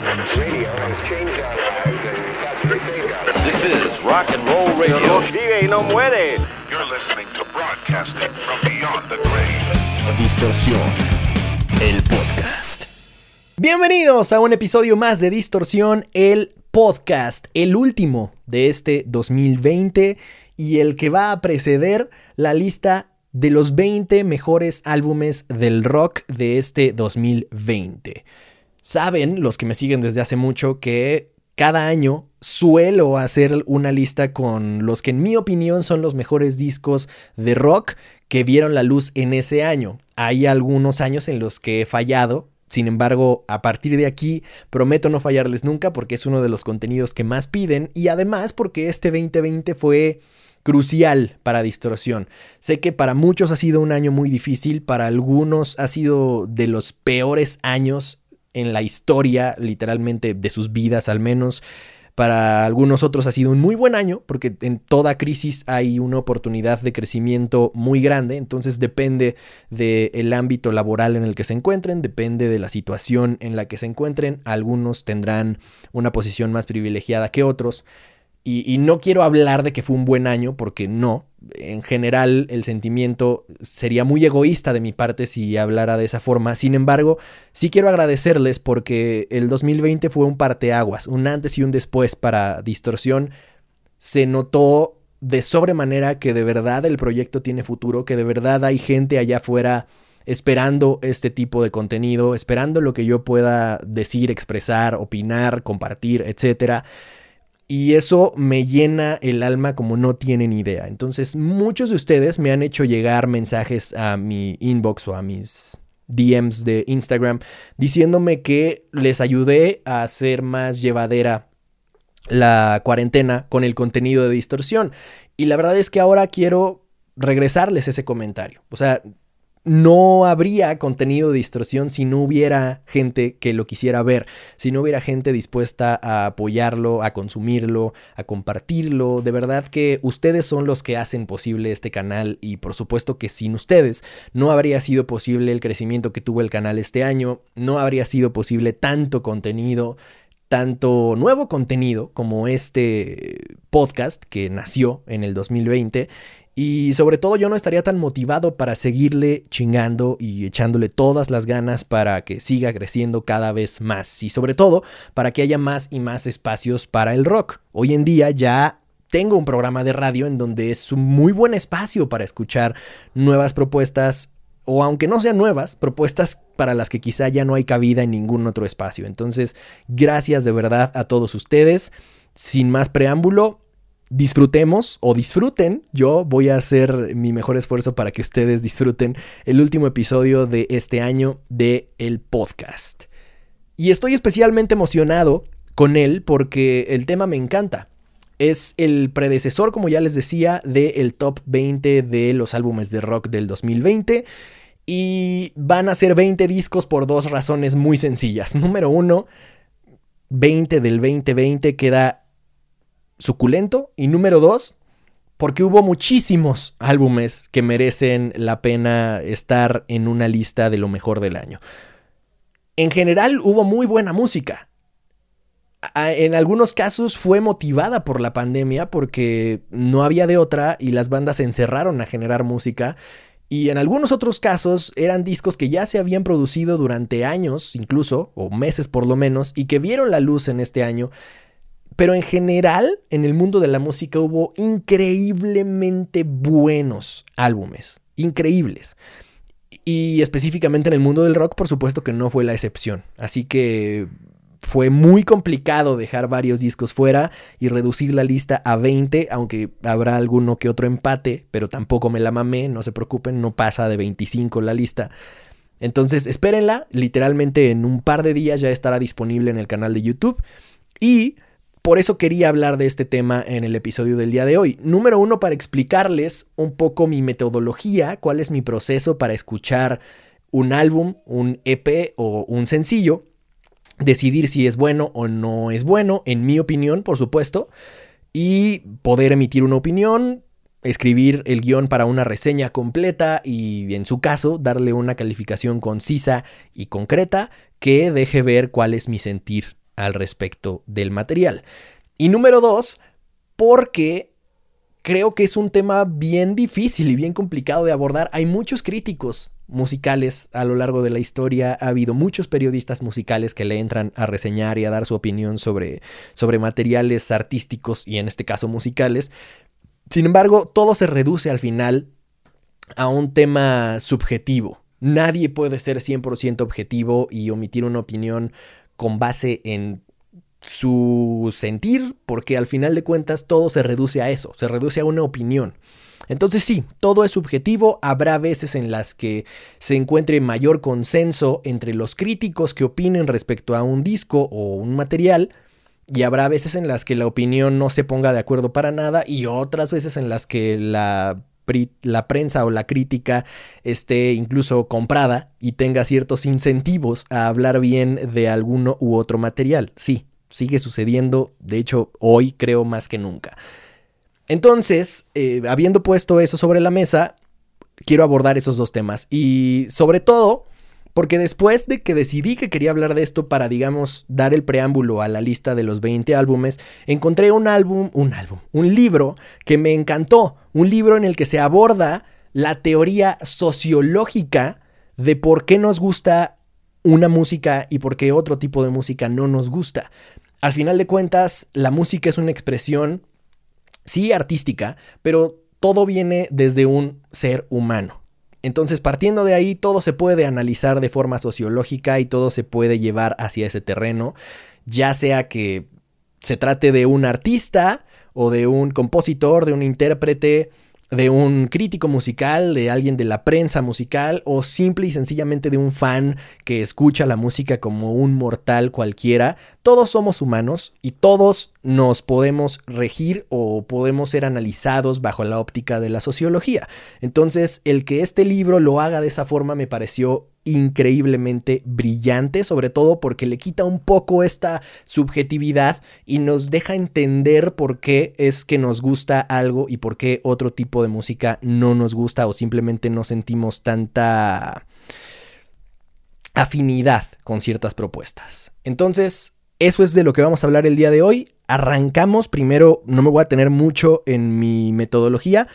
This is rock and roll radio. Vive y no muere. You're listening to broadcasting from beyond the grave. Distorsión, el podcast. Bienvenidos a un episodio más de Distorsión, el podcast, el último de este 2020 y el que va a preceder la lista de los 20 mejores álbumes del rock de este 2020. Saben, los que me siguen desde hace mucho, que cada año suelo hacer una lista con los que en mi opinión son los mejores discos de rock que vieron la luz en ese año. Hay algunos años en los que he fallado, sin embargo, a partir de aquí prometo no fallarles nunca porque es uno de los contenidos que más piden y además porque este 2020 fue crucial para Distorsión. Sé que para muchos ha sido un año muy difícil, para algunos ha sido de los peores años en la historia, literalmente de sus vidas al menos. Para algunos otros ha sido un muy buen año, porque en toda crisis hay una oportunidad de crecimiento muy grande, entonces depende del ámbito laboral en el que se encuentren, depende de la situación en la que se encuentren. Algunos tendrán una posición más privilegiada que otros, y, y, no quiero hablar de que fue un buen año, porque no. En general, el sentimiento sería muy egoísta de mi parte si hablara de esa forma. Sin embargo, sí quiero agradecerles porque el 2020 fue un parteaguas, un antes y un después para Distorsión. Se notó de sobremanera que de verdad el proyecto tiene futuro, que de verdad hay gente allá afuera esperando este tipo de contenido, esperando lo que yo pueda decir, expresar, opinar, compartir, etcétera. Y eso me llena el alma como no tienen idea. Entonces, muchos de ustedes me han hecho llegar mensajes a mi inbox o a mis DMs de Instagram diciéndome que les ayudé a hacer más llevadera la cuarentena con el contenido de distorsión. Y la verdad es que ahora quiero regresarles ese comentario. O sea, no habría contenido de distorsión si no hubiera gente que lo quisiera ver, si no hubiera gente dispuesta a apoyarlo, a consumirlo, a compartirlo. De verdad que ustedes son los que hacen posible este canal y por supuesto que sin ustedes no habría sido posible el crecimiento que tuvo el canal este año, no habría sido posible tanto contenido tanto nuevo contenido como este podcast que nació en el 2020 y sobre todo yo no estaría tan motivado para seguirle chingando y echándole todas las ganas para que siga creciendo cada vez más. Y sobre todo para que haya más y más espacios para el rock. Hoy en día ya tengo un programa de radio en donde es un muy buen espacio para escuchar nuevas propuestas o aunque no sean nuevas, propuestas para las que quizá ya no hay cabida en ningún otro espacio. Entonces, gracias de verdad a todos ustedes. Sin más preámbulo, disfrutemos o disfruten. Yo voy a hacer mi mejor esfuerzo para que ustedes disfruten el último episodio de este año de el podcast. Y estoy especialmente emocionado con él porque el tema me encanta. Es el predecesor, como ya les decía, del top 20 de los álbumes de rock del 2020. Y van a ser 20 discos por dos razones muy sencillas. Número uno, 20 del 2020 queda suculento. Y número dos, porque hubo muchísimos álbumes que merecen la pena estar en una lista de lo mejor del año. En general hubo muy buena música. En algunos casos fue motivada por la pandemia porque no había de otra y las bandas se encerraron a generar música. Y en algunos otros casos eran discos que ya se habían producido durante años, incluso, o meses por lo menos, y que vieron la luz en este año pero en general, en el mundo de la música hubo increíblemente buenos álbumes, increíbles. Y específicamente en el mundo del rock, por supuesto que no fue la excepción. Así que fue muy complicado dejar varios discos fuera y reducir la lista a 20, aunque habrá alguno que otro empate, pero tampoco me la mamé, no se preocupen, no pasa de 25 la lista. Entonces espérenla, literalmente en un par de días ya estará disponible en el canal de YouTube. Y por eso quería hablar de este tema en el episodio del día de hoy. Número uno, para explicarles un poco mi metodología, cuál es mi proceso para escuchar un álbum, un EP o un sencillo, decidir si es bueno o no es bueno, en mi opinión, por supuesto, y poder emitir una opinión, escribir el guion para una reseña completa y en su caso darle una calificación concisa y concreta que deje ver cuál es mi sentir al respecto del material. Y número dos, porque creo que es un tema bien difícil y bien complicado de abordar. Hay muchos críticos musicales a lo largo de la historia. Ha habido muchos periodistas musicales que le entran a reseñar y a dar su opinión sobre, sobre materiales artísticos y en este caso musicales. Sin embargo, todo se reduce al final a un tema subjetivo. Nadie puede ser 100% objetivo y omitir una opinión con base en su sentir, porque al final de cuentas todo se reduce a eso, se reduce a una opinión. Entonces sí, todo es subjetivo, habrá veces en las que se encuentre mayor consenso entre los críticos que opinen respecto a un disco o un material, y habrá veces en las que la opinión no se ponga de acuerdo para nada, y otras veces en las que la la prensa o la crítica esté incluso comprada y tenga ciertos incentivos a hablar bien de alguno u otro material. Sí, sigue sucediendo, de hecho hoy creo más que nunca. Entonces, eh, habiendo puesto eso sobre la mesa, quiero abordar esos dos temas y sobre todo porque después de que decidí que quería hablar de esto para, digamos, dar el preámbulo a la lista de los 20 álbumes, encontré un álbum, un álbum, un libro que me encantó, un libro en el que se aborda la teoría sociológica de por qué nos gusta una música y por qué otro tipo de música no nos gusta. Al final de cuentas, la música es una expresión, sí, artística, pero todo viene desde un ser humano. Entonces, partiendo de ahí, todo se puede analizar de forma sociológica y todo se puede llevar hacia ese terreno, ya sea que se trate de un artista o de un compositor, de un intérprete, de un crítico musical, de alguien de la prensa musical o simple y sencillamente de un fan que escucha la música como un mortal cualquiera. Todos somos humanos y todos nos podemos regir o podemos ser analizados bajo la óptica de la sociología. Entonces, el que este libro lo haga de esa forma me pareció increíblemente brillante, sobre todo porque le quita un poco esta subjetividad y nos deja entender por qué es que nos gusta algo y por qué otro tipo de música no nos gusta o simplemente no sentimos tanta afinidad con ciertas propuestas. Entonces, eso es de lo que vamos a hablar el día de hoy. Arrancamos, primero no me voy a tener mucho en mi metodología,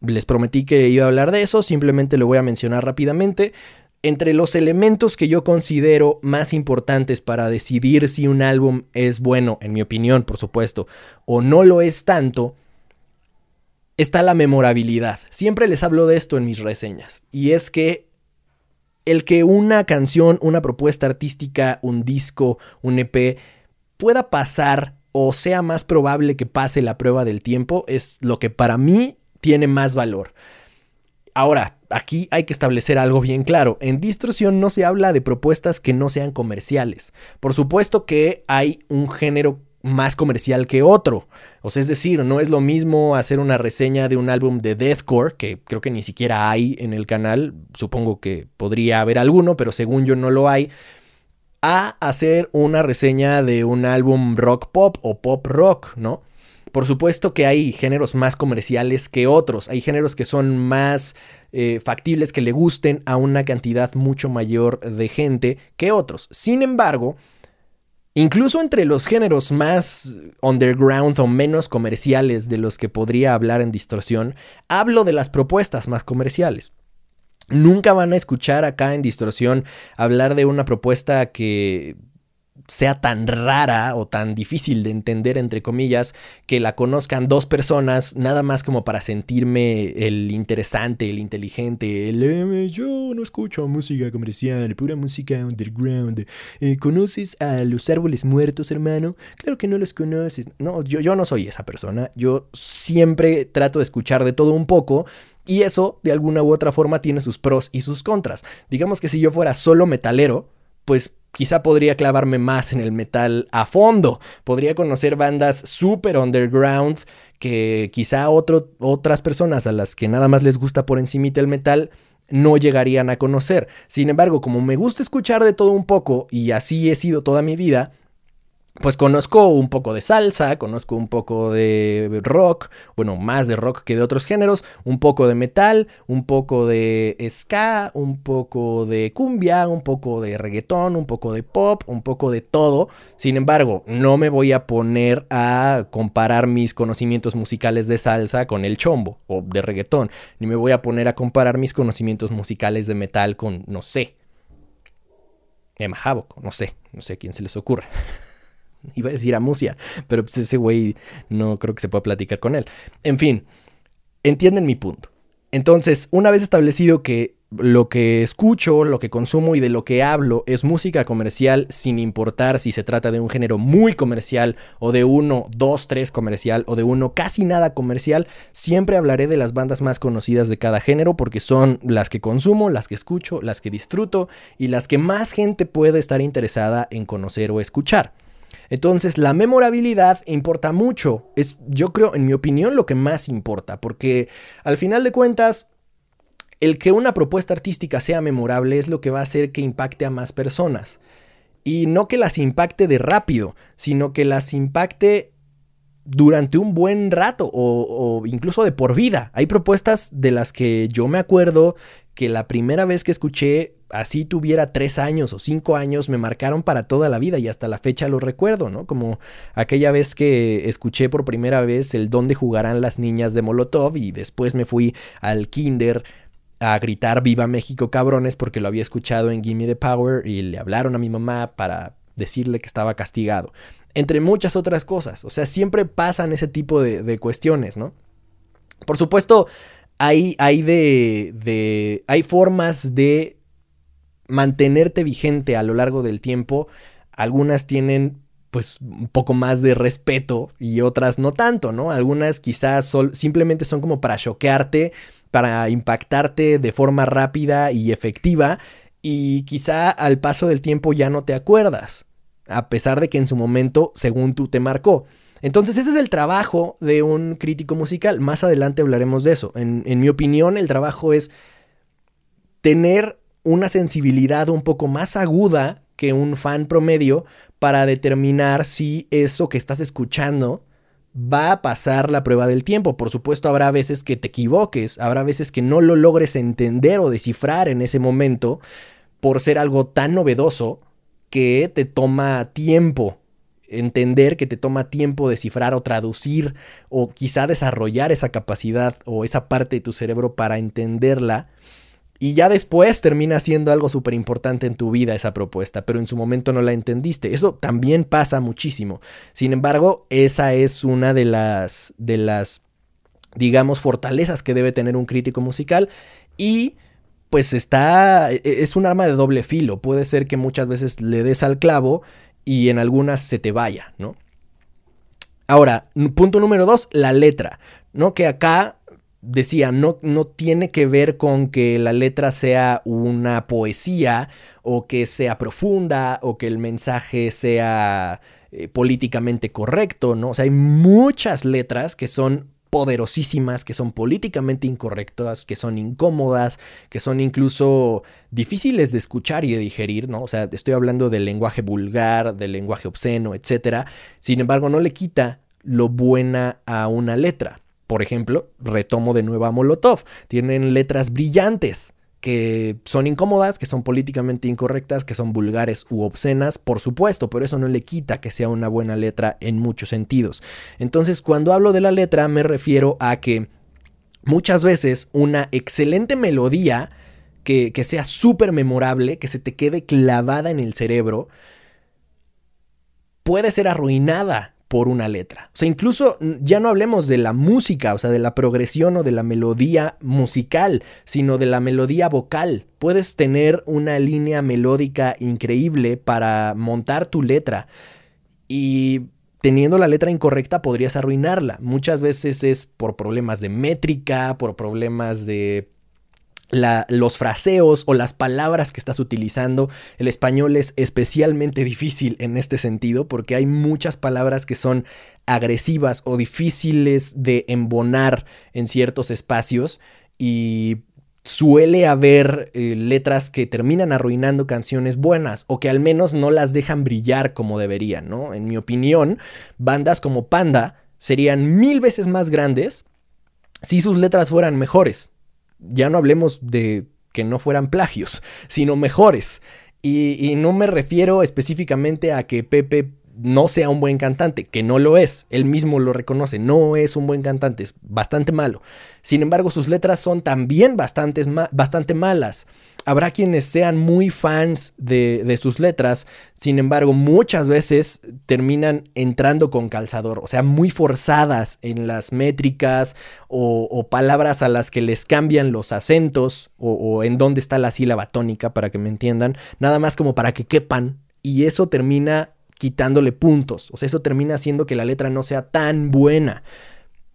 les prometí que iba a hablar de eso, simplemente lo voy a mencionar rápidamente. Entre los elementos que yo considero más importantes para decidir si un álbum es bueno, en mi opinión, por supuesto, o no lo es tanto, está la memorabilidad. Siempre les hablo de esto en mis reseñas. Y es que el que una canción, una propuesta artística, un disco, un EP, pueda pasar o sea más probable que pase la prueba del tiempo es lo que para mí tiene más valor. Ahora, aquí hay que establecer algo bien claro. En distorsión no se habla de propuestas que no sean comerciales. Por supuesto que hay un género más comercial que otro. O sea, es decir, no es lo mismo hacer una reseña de un álbum de deathcore, que creo que ni siquiera hay en el canal, supongo que podría haber alguno, pero según yo no lo hay, a hacer una reseña de un álbum rock pop o pop rock, ¿no? Por supuesto que hay géneros más comerciales que otros, hay géneros que son más eh, factibles que le gusten a una cantidad mucho mayor de gente que otros. Sin embargo, incluso entre los géneros más underground o menos comerciales de los que podría hablar en distorsión, hablo de las propuestas más comerciales. Nunca van a escuchar acá en distorsión hablar de una propuesta que sea tan rara o tan difícil de entender, entre comillas, que la conozcan dos personas, nada más como para sentirme el interesante, el inteligente, el eh, yo no escucho música comercial, pura música underground. Eh, ¿Conoces a los árboles muertos, hermano? Claro que no los conoces. No, yo, yo no soy esa persona. Yo siempre trato de escuchar de todo un poco. Y eso, de alguna u otra forma, tiene sus pros y sus contras. Digamos que si yo fuera solo metalero, pues quizá podría clavarme más en el metal a fondo. Podría conocer bandas super underground que quizá otras personas a las que nada más les gusta por encimita el metal no llegarían a conocer. Sin embargo, como me gusta escuchar de todo un poco y así he sido toda mi vida, pues conozco un poco de salsa, conozco un poco de rock, bueno, más de rock que de otros géneros, un poco de metal, un poco de ska, un poco de cumbia, un poco de reggaetón, un poco de pop, un poco de todo. Sin embargo, no me voy a poner a comparar mis conocimientos musicales de salsa con el chombo o de reggaetón, ni me voy a poner a comparar mis conocimientos musicales de metal con, no sé, Emma Havoc, no sé, no sé a quién se les ocurre. Iba a decir a Musia, pero pues ese güey no creo que se pueda platicar con él. En fin, entienden mi punto. Entonces, una vez establecido que lo que escucho, lo que consumo y de lo que hablo es música comercial sin importar si se trata de un género muy comercial o de uno, dos, tres comercial o de uno casi nada comercial, siempre hablaré de las bandas más conocidas de cada género porque son las que consumo, las que escucho, las que disfruto y las que más gente puede estar interesada en conocer o escuchar. Entonces, la memorabilidad importa mucho. Es, yo creo, en mi opinión, lo que más importa. Porque al final de cuentas, el que una propuesta artística sea memorable es lo que va a hacer que impacte a más personas. Y no que las impacte de rápido, sino que las impacte durante un buen rato o, o, incluso de por vida. Hay propuestas de las que yo me acuerdo que la primera vez que escuché, así tuviera tres años o cinco años, me marcaron para toda la vida y hasta la fecha lo recuerdo, ¿no? Como aquella vez que escuché por primera vez el dónde jugarán las niñas de Molotov y después me fui al kinder a gritar Viva México cabrones porque lo había escuchado en Gimme the Power y le hablaron a mi mamá para decirle que estaba castigado entre muchas otras cosas. O sea, siempre pasan ese tipo de, cuestiones, ¿no? Por supuesto, hay, hay, de, de, hay formas de mantenerte vigente a lo largo del tiempo. Algunas tienen pues un poco más de respeto y otras no tanto, ¿no? Algunas quizás simplemente son como para choquearte, para impactarte de forma rápida y efectiva y quizá al paso del tiempo ya no te acuerdas a pesar de que en su momento, según tú, te marcó. Entonces ese es el trabajo de un crítico musical. Más adelante hablaremos de eso. En, mi opinión, el trabajo es tener una sensibilidad un poco más aguda que un fan promedio para determinar si eso que estás escuchando va a pasar la prueba del tiempo. Por supuesto, habrá veces que te equivoques, habrá veces que no lo logres entender o descifrar en ese momento por ser algo tan novedoso que te toma tiempo entender, que te toma tiempo descifrar o traducir o quizá desarrollar esa capacidad o esa parte de tu cerebro para entenderla. Y ya después termina siendo algo súper importante en tu vida esa propuesta, pero en su momento no la entendiste. Eso también pasa muchísimo. Sin embargo, esa es una de las, de las, digamos, fortalezas que debe tener un crítico musical y pues está, e, es un arma de doble filo. Puede ser que muchas veces le des al clavo y en algunas se te vaya, ¿no? Ahora, punto número dos, la letra, ¿no? Que acá decía, no, no tiene que ver con que la letra sea una poesía o que sea profunda o que el mensaje sea eh, políticamente correcto, ¿no? O sea, hay muchas letras que son poderosísimas, que son políticamente incorrectas, que son incómodas, que son incluso difíciles de escuchar y de digerir, ¿no? O sea, estoy hablando del lenguaje vulgar, del lenguaje obsceno, etc. Sin embargo, no le quita lo buena a una letra. Por ejemplo, retomo de nuevo a Molotov. Tienen letras brillantes que son incómodas, que son políticamente incorrectas, que son vulgares u obscenas, por supuesto, pero eso no le quita que sea una buena letra en muchos sentidos. Entonces, cuando hablo de la letra, me refiero a que muchas veces una excelente melodía, que, que sea súper memorable, que se te quede clavada en el cerebro, puede ser arruinada por una letra. O sea, incluso ya no hablemos de la música, o sea, de la progresión o de la melodía musical, sino de la melodía vocal. Puedes tener una línea melódica increíble para montar tu letra y teniendo la letra incorrecta podrías arruinarla. Muchas veces es por problemas de métrica, por problemas de los fraseos o las palabras que estás utilizando. El español es especialmente difícil en este sentido porque hay muchas palabras que son agresivas o difíciles de embonar en ciertos espacios y suele haber eh, letras que terminan arruinando canciones buenas o que al menos no las dejan brillar como deberían, ¿no? En mi opinión, bandas como Panda serían mil veces más grandes si sus letras fueran mejores. Ya no hablemos de que no fueran plagios, sino mejores. Y, no me refiero específicamente a que Pepe no sea un buen cantante, que no lo es, él mismo lo reconoce, no es un buen cantante, es bastante malo. Sin embargo, sus letras son también bastante malas. Habrá quienes sean muy fans de, sus letras, sin embargo, muchas veces terminan entrando con calzador, o sea, muy forzadas en las métricas o, palabras a las que les cambian los acentos o, o en dónde está la sílaba tónica, para que me entiendan, nada más como para que quepan, y eso termina quitándole puntos. O sea, eso termina haciendo que la letra no sea tan buena.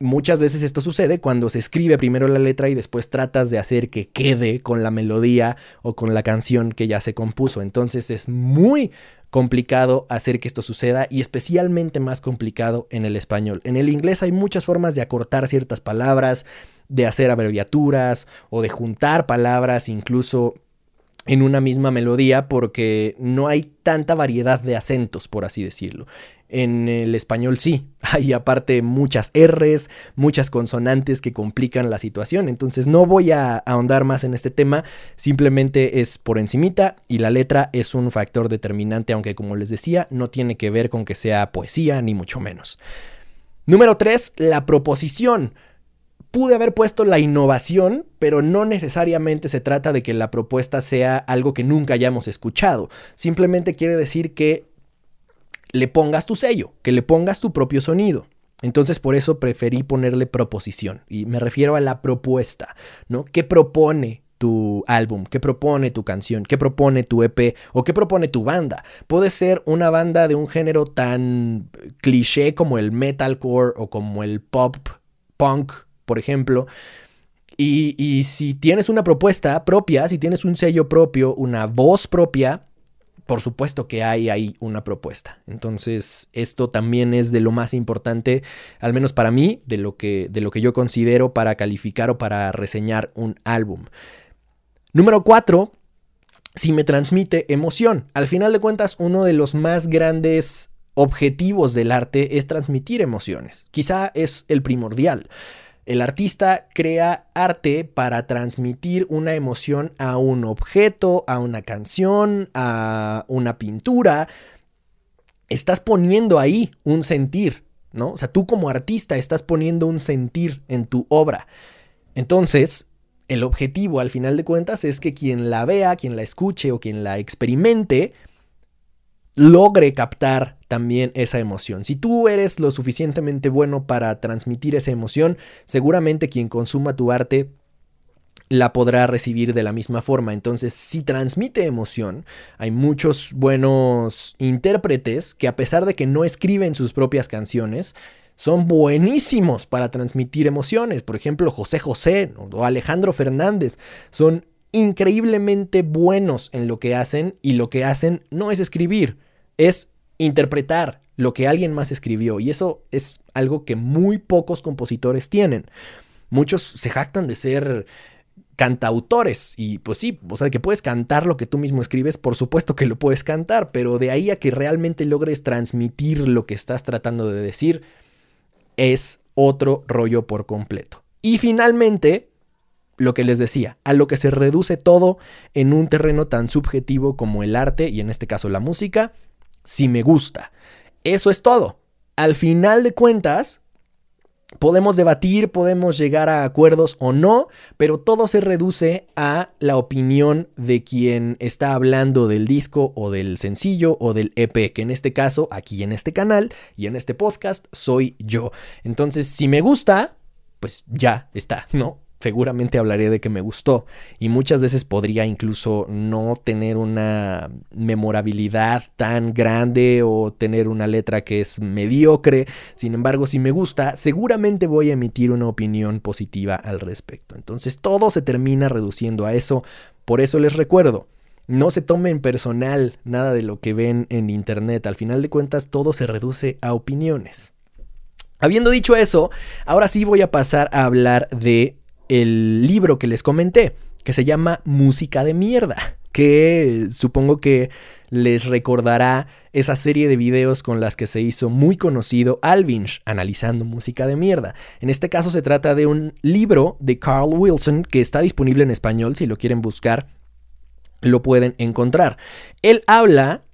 Muchas veces esto sucede cuando se escribe primero la letra y después tratas de hacer que quede con la melodía o con la canción que ya se compuso. Entonces es muy complicado hacer que esto suceda y especialmente más complicado en el español. En el inglés hay muchas formas de acortar ciertas palabras, de hacer abreviaturas o de juntar palabras, incluso en una misma melodía porque no hay tanta variedad de acentos, por así decirlo. En el español sí, hay aparte muchas R's, muchas consonantes que complican la situación, entonces no voy a ahondar más en este tema, simplemente es por encimita y la letra es un factor determinante, aunque como les decía, no tiene que ver con que sea poesía, ni mucho menos. Número 3, la proposición pude haber puesto la innovación, pero no necesariamente se trata de que la propuesta sea algo que nunca hayamos escuchado. Simplemente quiere decir que le pongas tu sello, que le pongas tu propio sonido. Entonces por eso preferí ponerle proposición y me refiero a la propuesta, ¿no? ¿Qué propone tu álbum, qué propone tu canción, qué propone tu EP o qué propone tu banda. Puede ser una banda de un género tan cliché como el metalcore o como el pop punk por ejemplo. Y, si tienes una propuesta propia, si tienes un sello propio, una voz propia, por supuesto que hay ahí una propuesta. Entonces, esto también es de lo más importante, al menos para mí, de lo que, de lo que yo considero para calificar o para reseñar un álbum. Número 4. Si me transmite emoción. Al final de cuentas, uno de los más grandes objetivos del arte es transmitir emociones. Quizá es el primordial. El artista crea arte para transmitir una emoción a un objeto, a una canción, a una pintura. Estás poniendo ahí un sentir, ¿no? O sea, tú como artista estás poniendo un sentir en tu obra. Entonces, el objetivo al final de cuentas es que quien la vea, quien la escuche o quien la experimente, logre captar también esa emoción. Si tú eres lo suficientemente bueno para transmitir esa emoción, seguramente quien consuma tu arte la podrá recibir de la misma forma. Entonces, si transmite emoción, hay muchos buenos intérpretes que a pesar de que no escriben sus propias canciones, son buenísimos para transmitir emociones. Por ejemplo, José José o Alejandro Fernández son increíblemente buenos en lo que hacen y lo que hacen no es escribir, es interpretar lo que alguien más escribió y eso es algo que muy pocos compositores tienen. Muchos se jactan de ser cantautores y pues sí, o sea, que puedes cantar lo que tú mismo escribes, por supuesto que lo puedes cantar, pero de ahí a que realmente logres transmitir lo que estás tratando de decir es otro rollo por completo. Y finalmente, lo que les decía, a lo que se reduce todo en un terreno tan subjetivo como el arte y en este caso la música, si me gusta. Eso es todo. Al final de cuentas, podemos debatir, podemos llegar a acuerdos o no, pero todo se reduce a la opinión de quien está hablando del disco o del sencillo o del EP, que en este caso, aquí en este canal y en este podcast, soy yo. Entonces, si me gusta, pues ya está, ¿no? Seguramente hablaré de que me gustó y muchas veces podría incluso no tener una memorabilidad tan grande o tener una letra que es mediocre. Sin embargo, si me gusta, seguramente voy a emitir una opinión positiva al respecto. Entonces todo se termina reduciendo a eso. Por eso les recuerdo, no se tomen personal nada de lo que ven en internet. Al final de cuentas, todo se reduce a opiniones. Habiendo dicho eso, ahora sí voy a pasar a hablar de el libro que les comenté, que se llama Música de Mierda, que supongo que les recordará esa serie de videos con las que se hizo muy conocido Alvinch analizando música de mierda. En este caso se trata de un libro de Carl Wilson que está disponible en español, si lo quieren buscar lo pueden encontrar. Él habla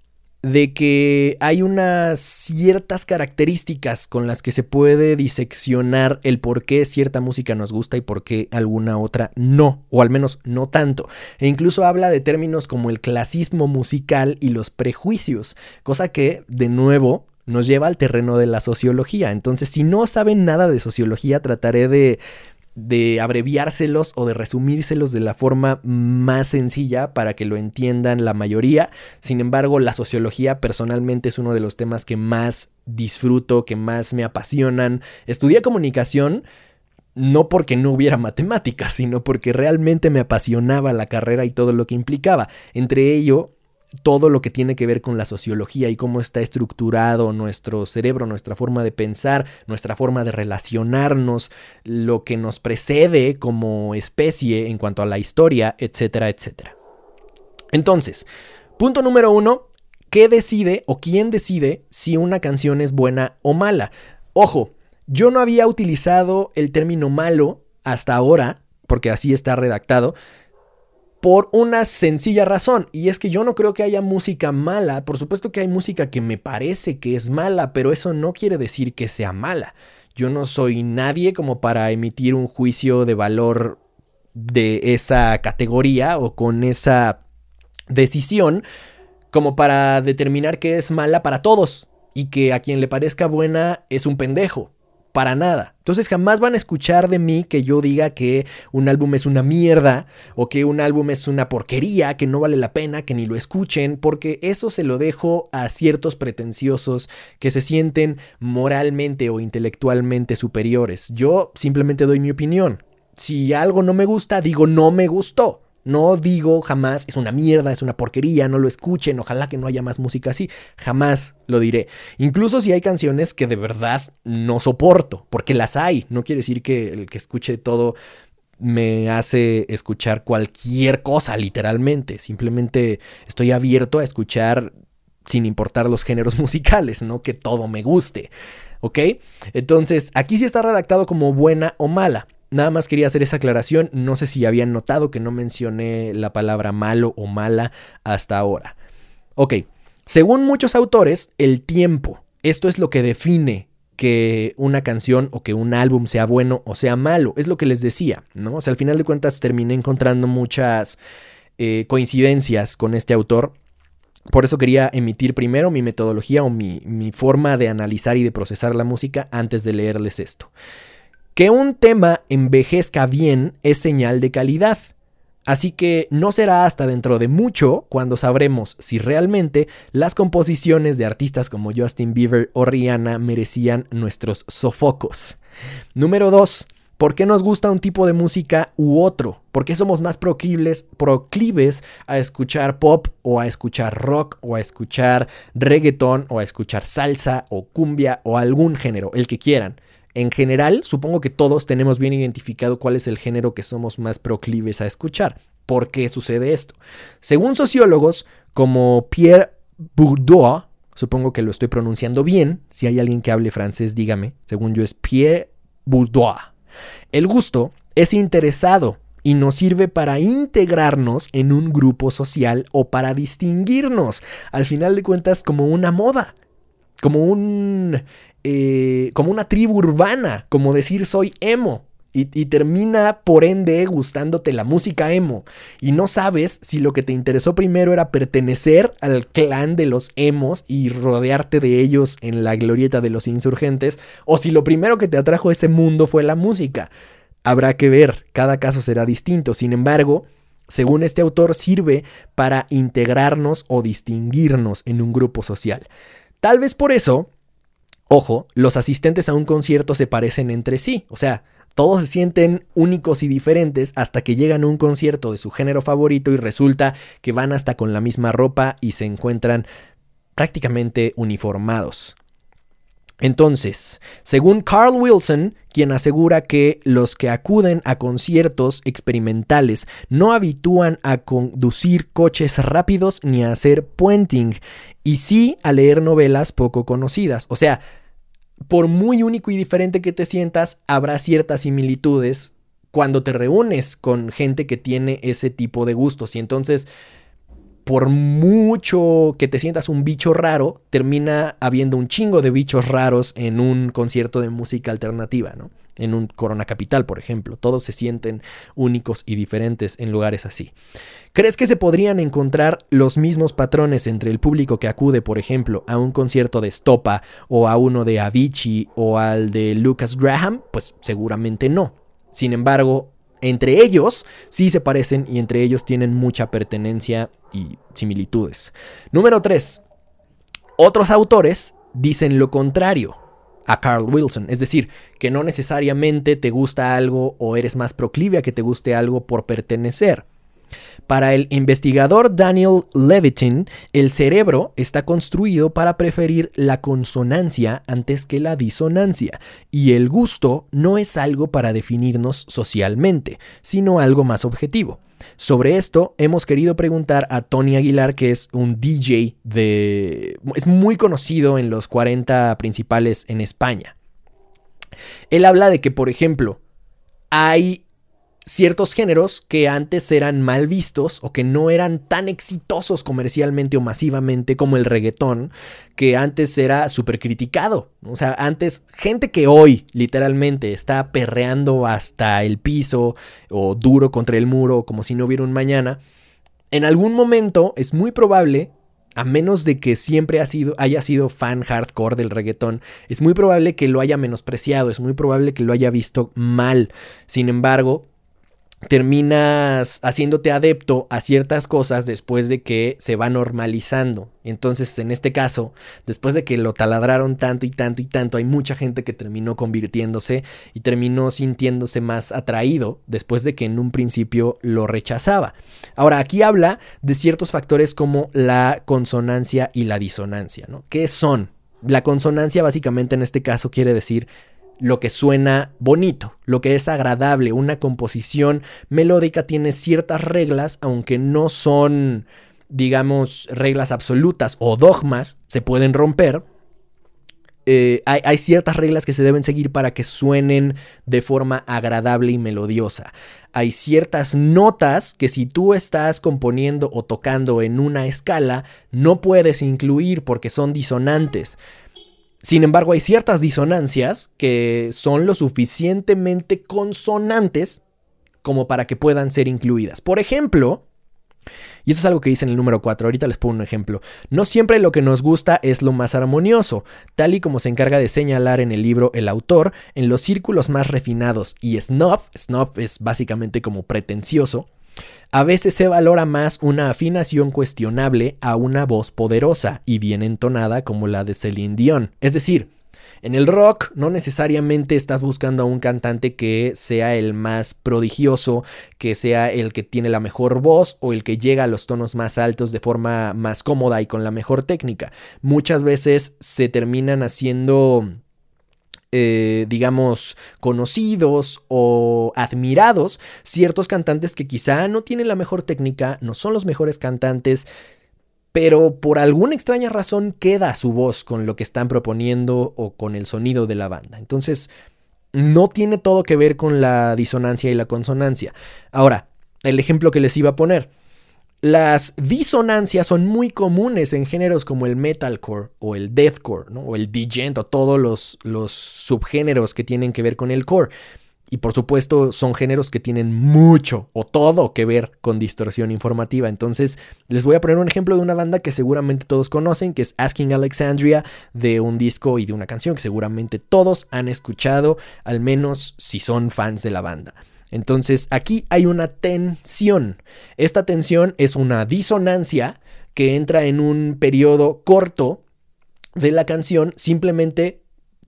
de que hay unas ciertas características con las que se puede diseccionar el por qué cierta música nos gusta y por qué alguna otra no, o al menos no tanto. E incluso habla de términos como el clasismo musical y los prejuicios, cosa que, de nuevo, nos lleva al terreno de la sociología. Entonces, si no saben nada de sociología, trataré de de abreviárselos o de resumírselos de la forma más sencilla para que lo entiendan la mayoría. Sin embargo, la sociología personalmente es uno de los temas que más disfruto, que más me apasionan. Estudié comunicación no porque no hubiera matemáticas, sino porque realmente me apasionaba la carrera y todo lo que implicaba. Entre ello, todo lo que tiene que ver con la sociología y cómo está estructurado nuestro cerebro, nuestra forma de pensar, nuestra forma de relacionarnos, lo que nos precede como especie en cuanto a la historia, etcétera, etcétera. Entonces, punto número uno, ¿qué decide o quién decide si una canción es buena o mala? Ojo, yo no había utilizado el término malo hasta ahora, porque así está redactado, por una sencilla razón, y es que yo no creo que haya música mala, por supuesto que hay música que me parece que es mala, pero eso no quiere decir que sea mala. Yo no soy nadie como para emitir un juicio de valor de esa categoría o con esa decisión como para determinar que es mala para todos y que a quien le parezca buena es un pendejo para nada. Entonces jamás van a escuchar de mí que yo diga que un álbum es una mierda o que un álbum es una porquería, que no vale la pena, que ni lo escuchen, porque eso se lo dejo a ciertos pretenciosos que se sienten moralmente o intelectualmente superiores. Yo simplemente doy mi opinión. Si algo no me gusta, digo no me gustó. No digo jamás, es una mierda, es una porquería, no lo escuchen, ojalá que no haya más música así, jamás lo diré. Incluso si hay canciones que de verdad no soporto, porque las hay, no quiere decir que el que escuche todo me hace escuchar cualquier cosa, literalmente, simplemente estoy abierto a escuchar sin importar los géneros musicales, no que todo me guste, ¿ok? Entonces, aquí sí está redactado como buena o mala. Nada más quería hacer esa aclaración. No sé si habían notado que no mencioné la palabra malo o mala hasta ahora. Ok, según muchos autores, el tiempo. Esto es lo que define que una canción o que un álbum sea bueno o sea malo. Es lo que les decía, ¿no? O sea, al final de cuentas terminé encontrando muchas eh, coincidencias con este autor. Por eso quería emitir primero mi metodología o mi, mi forma de analizar y de procesar la música antes de leerles esto. Que un tema envejezca bien es señal de calidad. Así que no será hasta dentro de mucho cuando sabremos si realmente las composiciones de artistas como Justin Bieber o Rihanna merecían nuestros sofocos. Número 2. ¿Por qué nos gusta un tipo de música u otro? ¿Por qué somos más proclives, proclives a escuchar pop o a escuchar rock o a escuchar reggaeton o a escuchar salsa o cumbia o algún género, el que quieran? En general, supongo que todos tenemos bien identificado cuál es el género que somos más proclives a escuchar. ¿Por qué sucede esto? Según sociólogos como Pierre Bourdieu, supongo que lo estoy pronunciando bien, si hay alguien que hable francés, dígame, según yo es Pierre Bourdieu. El gusto es interesado y nos sirve para integrarnos en un grupo social o para distinguirnos, al final de cuentas como una moda, como un eh, como una tribu urbana, como decir soy emo. Y, y, termina por ende gustándote la música emo. Y no sabes si lo que te interesó primero era pertenecer al clan de los emos y rodearte de ellos en la glorieta de los insurgentes, o si lo primero que te atrajo a ese mundo fue la música. Habrá que ver, cada caso será distinto. Sin embargo, según este autor, sirve para integrarnos o distinguirnos en un grupo social. Tal vez por eso Ojo, los asistentes a un concierto se parecen entre sí, o sea, todos se sienten únicos y diferentes hasta que llegan a un concierto de su género favorito y resulta que van hasta con la misma ropa y se encuentran prácticamente uniformados. Entonces, según Carl Wilson, quien asegura que los que acuden a conciertos experimentales no habitúan a conducir coches rápidos ni a hacer puenting, y sí a leer novelas poco conocidas. O sea, por muy único y diferente que te sientas, habrá ciertas similitudes cuando te reúnes con gente que tiene ese tipo de gustos. Y entonces por mucho que te sientas un bicho raro, termina habiendo un chingo de bichos raros en un concierto de música alternativa, ¿no? En un Corona Capital, por ejemplo. Todos se sienten únicos y diferentes en lugares así. ¿Crees que se podrían encontrar los mismos patrones entre el público que acude, por ejemplo, a un concierto de Stopa o a uno de Avicii o al de Lucas Graham? Pues seguramente no. Sin embargo, entre ellos sí se parecen y entre ellos tienen mucha pertenencia y similitudes. Número 3. Otros autores dicen lo contrario a Carl Wilson, es decir, que no necesariamente te gusta algo o eres más proclive a que te guste algo por pertenecer. Para el investigador Daniel Levitin, el cerebro está construido para preferir la consonancia antes que la disonancia, y el gusto no es algo para definirnos socialmente, sino algo más objetivo. Sobre esto hemos querido preguntar a Tony Aguilar, que es un DJ de... es muy conocido en los 40 principales en España. Él habla de que, por ejemplo, hay ciertos géneros que antes eran mal vistos o que no eran tan exitosos comercialmente o masivamente como el reggaetón, que antes era súper criticado. O sea, antes gente que hoy literalmente está perreando hasta el piso o duro contra el muro como si no hubiera un mañana, en algún momento es muy probable a menos de que siempre ha sido, haya sido fan hardcore del reggaetón, es muy probable que lo haya menospreciado, es muy probable que lo haya visto mal. Sin embargo, terminas haciéndote adepto a ciertas cosas después de que se va normalizando. Entonces, en este caso, después de que lo taladraron tanto y tanto y tanto, hay mucha gente que terminó convirtiéndose y terminó sintiéndose más atraído después de que en un principio lo rechazaba. Ahora, aquí habla de ciertos factores como la consonancia y la disonancia, ¿no? ¿Qué son? La consonancia básicamente en este caso quiere decir lo que suena bonito, lo que es agradable. Una composición melódica tiene ciertas reglas, aunque no son, digamos, reglas absolutas o dogmas, se pueden romper. Eh, hay, hay, ciertas reglas que se deben seguir para que suenen de forma agradable y melodiosa. Hay ciertas notas que si tú estás componiendo o tocando en una escala, no puedes incluir porque son disonantes. Sin embargo, hay ciertas disonancias que son lo suficientemente consonantes como para que puedan ser incluidas. Por ejemplo, y eso es algo que dice en el número 4, ahorita les pongo un ejemplo, no siempre lo que nos gusta es lo más armonioso, tal y como se encarga de señalar en el libro el autor, en los círculos más refinados. Y snob, snob es básicamente como pretencioso, a veces se valora más una afinación cuestionable a una voz poderosa y bien entonada como la de Celine Dion. Es decir, en el rock no necesariamente estás buscando a un cantante que sea el más prodigioso, que sea el que tiene la mejor voz o el que llega a los tonos más altos de forma más cómoda y con la mejor técnica. Muchas veces se terminan haciendo eh, digamos, conocidos o admirados ciertos cantantes que quizá no tienen la mejor técnica, no son los mejores cantantes, pero por alguna extraña razón queda su voz con lo que están proponiendo o con el sonido de la banda. Entonces, no tiene todo que ver con la disonancia y la consonancia. Ahora, el ejemplo que les iba a poner. Las disonancias son muy comunes en géneros como el metalcore o el deathcore, ¿no? o el djent o todos los, los subgéneros que tienen que ver con el core. Y por supuesto son géneros que tienen mucho o todo que ver con distorsión informativa. Entonces les voy a poner un ejemplo de una banda que seguramente todos conocen, que es Asking Alexandria, de un disco y de una canción que seguramente todos han escuchado, al menos si son fans de la banda. Entonces aquí hay una tensión. Esta tensión es una disonancia que entra en un periodo corto de la canción simplemente,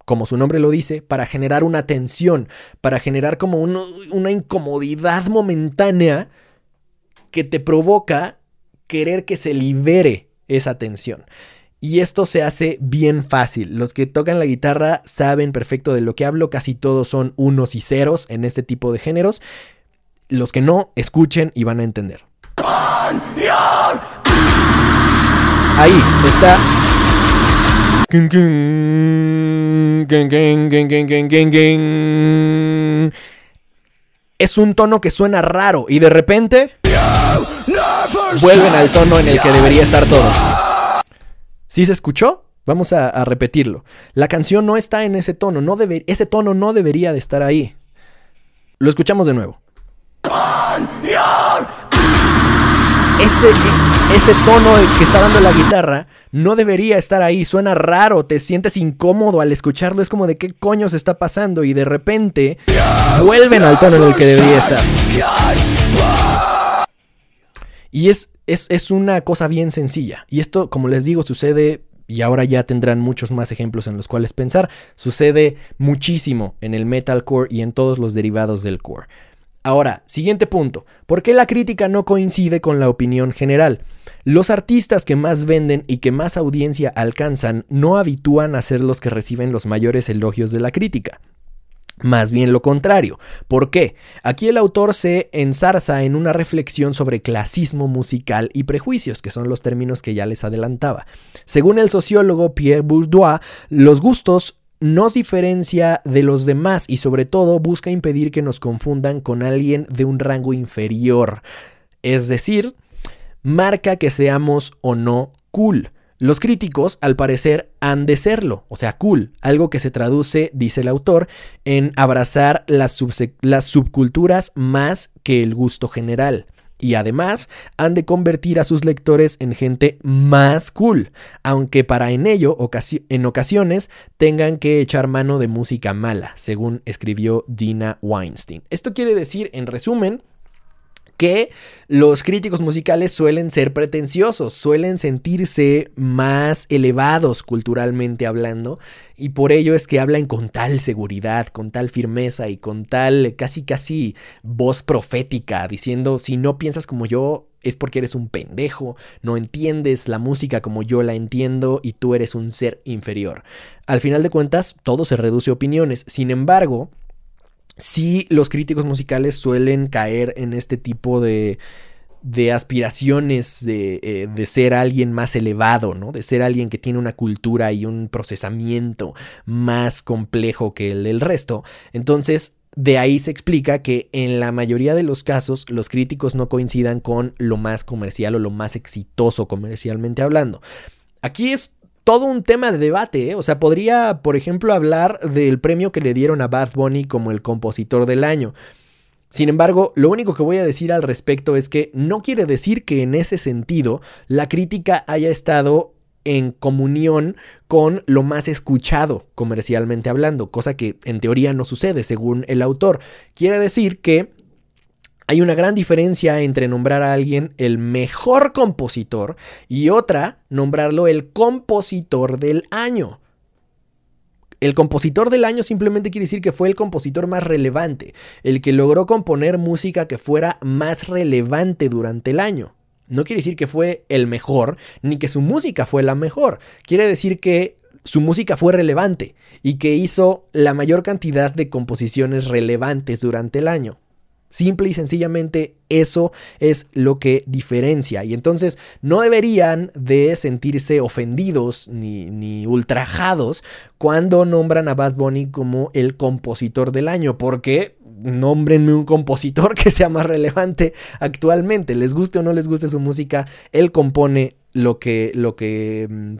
como su nombre lo dice, para generar una tensión, para generar como una incomodidad momentánea que te provoca querer que se libere esa tensión. Y esto se hace bien fácil. Los que tocan la guitarra saben perfecto de lo que hablo. Casi todos son unos y ceros en este tipo de géneros. Los que no, escuchen y van a entender. Ahí está. Es un tono que suena raro y de repente vuelven al tono en el que debería estar todo. ¿Sí se escuchó? Vamos a, repetirlo. La canción no está en ese tono, no debe, ese tono no debería de estar ahí. Lo escuchamos de nuevo. Ese, ese tono que está dando la guitarra no debería estar ahí, suena raro, te sientes incómodo al escucharlo, es como de qué coño se está pasando y de repente vuelven al tono en el que debería estar. Y es, es, es una cosa bien sencilla. Y esto, como les digo, sucede y ahora ya tendrán muchos más ejemplos en los cuales pensar. Sucede muchísimo en el metalcore y en todos los derivados del core. Ahora, siguiente punto. ¿Por qué la crítica no coincide con la opinión general? Los artistas que más venden y que más audiencia alcanzan no habitúan a ser los que reciben los mayores elogios de la crítica. Más bien lo contrario. ¿Por qué? Aquí el autor se enzarza en una reflexión sobre clasismo musical y prejuicios, que son los términos que ya les adelantaba. Según el sociólogo Pierre Bourdieu, los gustos nos diferencia de los demás y sobre todo busca impedir que nos confundan con alguien de un rango inferior. Es decir, marca que seamos o no cool. Los críticos, al parecer, han de serlo, o sea, cool, algo que se traduce, dice el autor, en abrazar las, subculturas más que el gusto general. Y además han de convertir a sus lectores en gente más cool, aunque para en ello en ocasiones tengan que echar mano de música mala, según escribió Dina Weinstein. Esto quiere decir, en resumen, que los críticos musicales suelen ser pretenciosos, suelen sentirse más elevados culturalmente hablando y por ello es que hablan con tal seguridad, con tal firmeza y con tal casi casi voz profética, diciendo si no piensas como yo es porque eres un pendejo, no entiendes la música como yo la entiendo y tú eres un ser inferior. Al final de cuentas, todo se reduce a opiniones. Sin embargo, sí los críticos musicales suelen caer en este tipo de, de aspiraciones de, eh, de, ser alguien más elevado, ¿no? De ser alguien que tiene una cultura y un procesamiento más complejo que el del resto. Entonces, de ahí se explica que en la mayoría de los casos los críticos no coincidan con lo más comercial o lo más exitoso comercialmente hablando. Aquí es todo un tema de debate. ¿eh? O sea, podría, por ejemplo, hablar del premio que le dieron a Bad Bunny como el compositor del año. Sin embargo, lo único que voy a decir al respecto es que no quiere decir que en ese sentido la crítica haya estado en comunión con lo más escuchado comercialmente hablando, cosa que en teoría no sucede según el autor. Quiere decir que hay una gran diferencia entre nombrar a alguien el mejor compositor y otra nombrarlo el compositor del año. El compositor del año simplemente quiere decir que fue el compositor más relevante, el que logró componer música que fuera más relevante durante el año. No quiere decir que fue el mejor, ni que su música fue la mejor. Quiere decir que su música fue relevante y que hizo la mayor cantidad de composiciones relevantes durante el año. Simple y sencillamente eso es lo que diferencia. Y entonces no deberían de sentirse ofendidos ni, ni, ultrajados cuando nombran a Bad Bunny como el compositor del año. Porque nombrenme un compositor que sea más relevante actualmente. Les guste o no les guste su música, él compone lo que, lo que mm,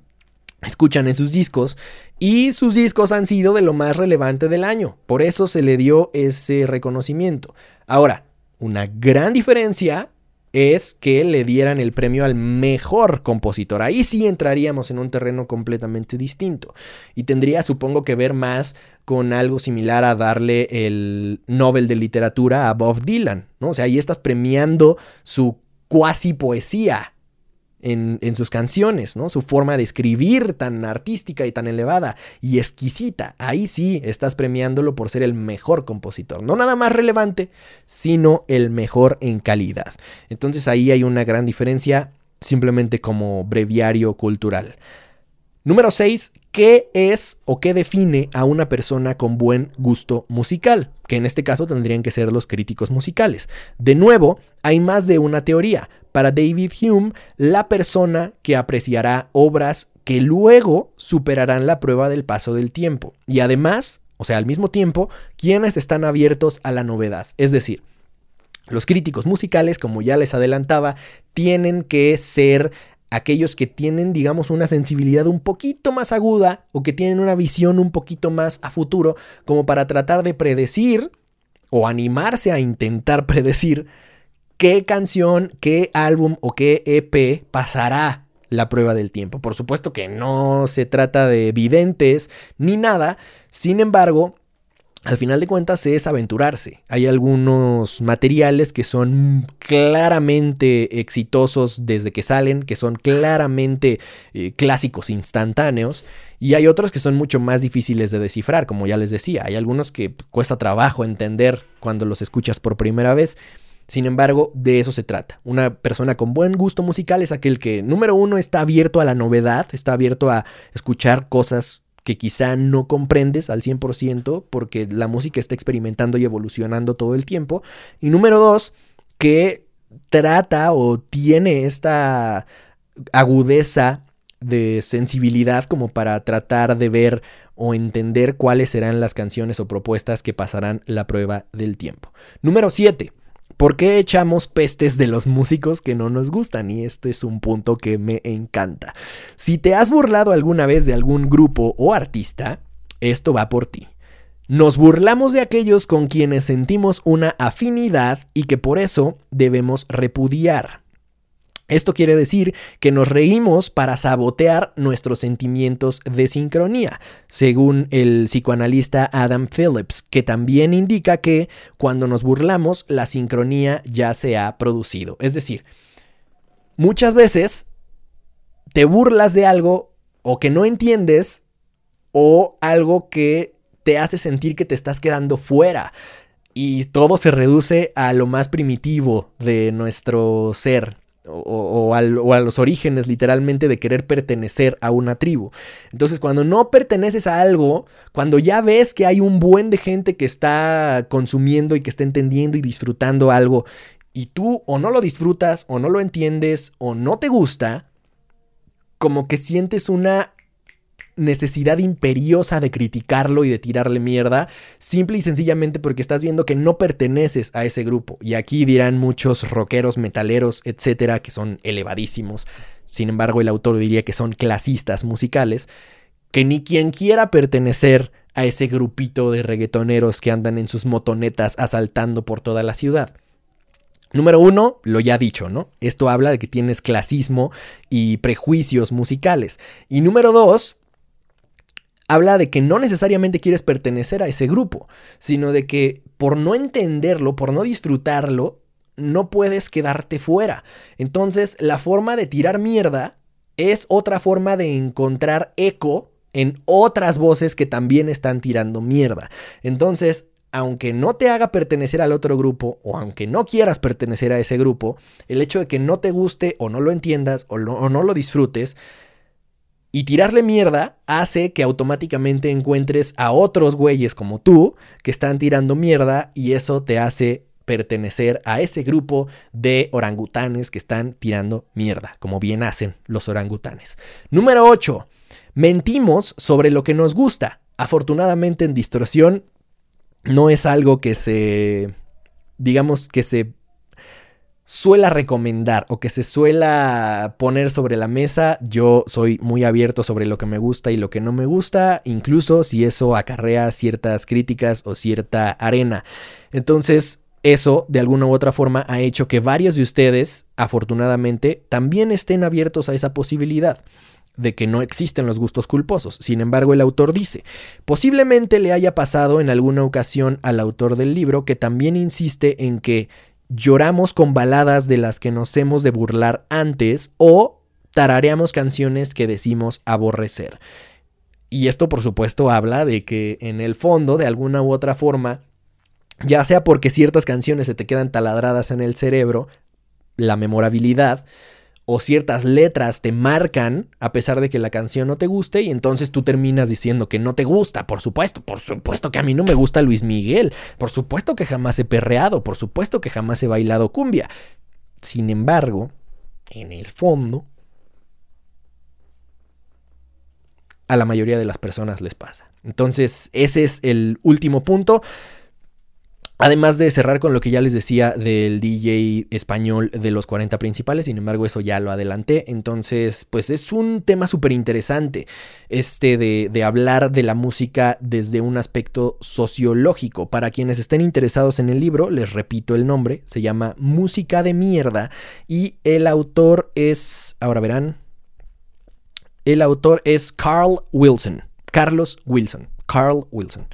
escuchan en sus discos y sus discos han sido de lo más relevante del año. Por eso se le dio ese reconocimiento. Ahora, una gran diferencia es que le dieran el premio al mejor compositor. Ahí sí entraríamos en un terreno completamente distinto. Y tendría, supongo, que ver más con algo similar a darle el Nobel de Literatura a Bob Dylan, ¿no? O sea, ahí estás premiando su cuasi poesía en, sus canciones, ¿no? Su forma de escribir tan artística y tan elevada y exquisita. Ahí sí estás premiándolo por ser el mejor compositor. No nada más relevante, sino el mejor en calidad. Entonces ahí hay una gran diferencia simplemente como breviario cultural. Número 6. ¿Qué es o qué define a una persona con buen gusto musical? Que en este caso tendrían que ser los críticos musicales. De nuevo, hay más de una teoría. Para David Hume, la persona que apreciará obras que luego superarán la prueba del paso del tiempo. Y además, o sea, al mismo tiempo, quienes están abiertos a la novedad. Es decir, los críticos musicales, como ya les adelantaba, tienen que ser aquellos que tienen, digamos, una sensibilidad un poquito más aguda o que tienen una visión un poquito más a futuro, como para tratar de predecir o animarse a intentar predecir qué canción, qué álbum o qué EP pasará la prueba del tiempo. Por supuesto que no se trata de videntes ni nada, sin embargo, al final de cuentas es aventurarse. Hay algunos materiales que son claramente exitosos desde que salen, que son claramente eh, clásicos instantáneos, y hay otros que son mucho más difíciles de descifrar, como ya les decía. Hay algunos que cuesta trabajo entender cuando los escuchas por primera vez. Sin embargo, de eso se trata. Una persona con buen gusto musical es aquel que, número uno, está abierto a la novedad, está abierto a escuchar cosas que quizá no comprendes al 100% porque la música está experimentando y evolucionando todo el tiempo. Y número dos, que trata o tiene esta agudeza de sensibilidad como para tratar de ver o entender cuáles serán las canciones o propuestas que pasarán la prueba del tiempo. Número 7. ¿Por qué echamos pestes de los músicos que no nos gustan? Y este es un punto que me encanta. Si te has burlado alguna vez de algún grupo o artista, esto va por ti. Nos burlamos de aquellos con quienes sentimos una afinidad y que por eso debemos repudiar. Esto quiere decir que nos reímos para sabotear nuestros sentimientos de sincronía, según el psicoanalista Adam Phillips, que también indica que cuando nos burlamos la sincronía ya se ha producido. Es decir, muchas veces te burlas de algo o que no entiendes o algo que te hace sentir que te estás quedando fuera. Y todo se reduce a lo más primitivo de nuestro ser, o, a los orígenes literalmente de querer pertenecer a una tribu. Entonces cuando no perteneces a algo, cuando ya ves que hay un buen de gente que está consumiendo y que está entendiendo y disfrutando algo, y tú o no lo disfrutas o no lo entiendes o no te gusta, como que sientes una necesidad imperiosa de criticarlo y de tirarle mierda, simple y sencillamente porque estás viendo que no perteneces a ese grupo. Y aquí dirán muchos rockeros, metaleros, etcétera, que son elevadísimos. Sin embargo, el autor diría que son clasistas musicales, que ni quien quiera pertenecer a ese grupito de reggaetoneros que andan en sus motonetas asaltando por toda la ciudad. Número uno, lo ya dicho, ¿no? Esto habla de que tienes clasismo y prejuicios musicales. Y número dos, habla de que no necesariamente quieres pertenecer a ese grupo, sino de que por no entenderlo, por no disfrutarlo, no puedes quedarte fuera. Entonces, la forma de tirar mierda es otra forma de encontrar eco en otras voces que también están tirando mierda. Entonces, aunque no te haga pertenecer al otro grupo o aunque no quieras pertenecer a ese grupo, el hecho de que no te guste o no lo entiendas o, o no lo disfrutes, y tirarle mierda hace que automáticamente encuentres a otros güeyes como tú que están tirando mierda y eso te hace pertenecer a ese grupo de orangutanes que están tirando mierda, como bien hacen los orangutanes. Número 8. Mentimos sobre lo que nos gusta. Afortunadamente en distorsión no es algo que se, digamos, que se suela recomendar o que se suela poner sobre la mesa, yo soy muy abierto sobre lo que me gusta y lo que no me gusta, incluso si eso acarrea ciertas críticas o cierta arena. Entonces, eso, de alguna u otra forma, ha hecho que varios de ustedes, afortunadamente, también estén abiertos a esa posibilidad de que no existen los gustos culposos. Sin embargo, el autor dice, posiblemente le haya pasado en alguna ocasión al autor del libro que también insiste en que lloramos con baladas de las que nos hemos de burlar antes o tarareamos canciones que decimos aborrecer. Y esto por supuesto habla de que en el fondo, de alguna u otra forma, ya sea porque ciertas canciones se te quedan taladradas en el cerebro, la memorabilidad, o ciertas letras te marcan a pesar de que la canción no te guste y entonces tú terminas diciendo que no te gusta, por supuesto, por supuesto que a mí no me gusta Luis Miguel, por supuesto que jamás he perreado, por supuesto que jamás he bailado cumbia. Sin embargo, en el fondo, a la mayoría de las personas les pasa. Entonces, ese es el último punto. Además de cerrar con lo que ya les decía del DJ español de los 40 principales, sin embargo eso ya lo adelanté, entonces pues es un tema súper interesante este de, de, hablar de la música desde un aspecto sociológico. Para quienes estén interesados en el libro, les repito el nombre, se llama Música de Mierda y el autor es, ahora verán, el autor es Carl Wilson, Carlos Wilson, Carl Wilson.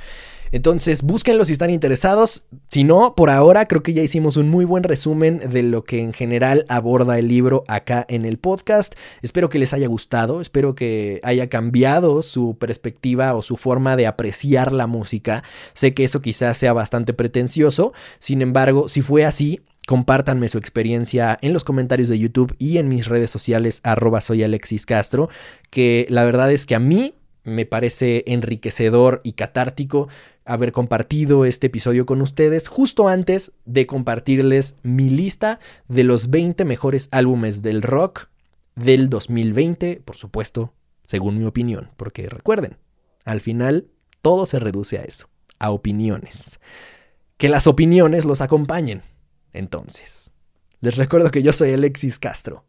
Entonces, búsquenlo si están interesados. Si no, por ahora creo que ya hicimos un muy buen resumen de lo que en general aborda el libro acá en el podcast. Espero que les haya gustado, espero que haya cambiado su perspectiva o su forma de apreciar la música. Sé que eso quizás sea bastante pretencioso, sin embargo, si fue así, Compártanme su experiencia en los comentarios de YouTube y en mis redes sociales, arroba soy Alexis Castro, que la verdad es que a mí me parece enriquecedor y catártico haber compartido este episodio con ustedes justo antes de compartirles mi lista de los 20 mejores álbumes del rock del 2020, por supuesto, según mi opinión, porque recuerden, al final todo se reduce a eso, a opiniones. Que las opiniones los acompañen. Entonces, les recuerdo que yo soy Alexis Castro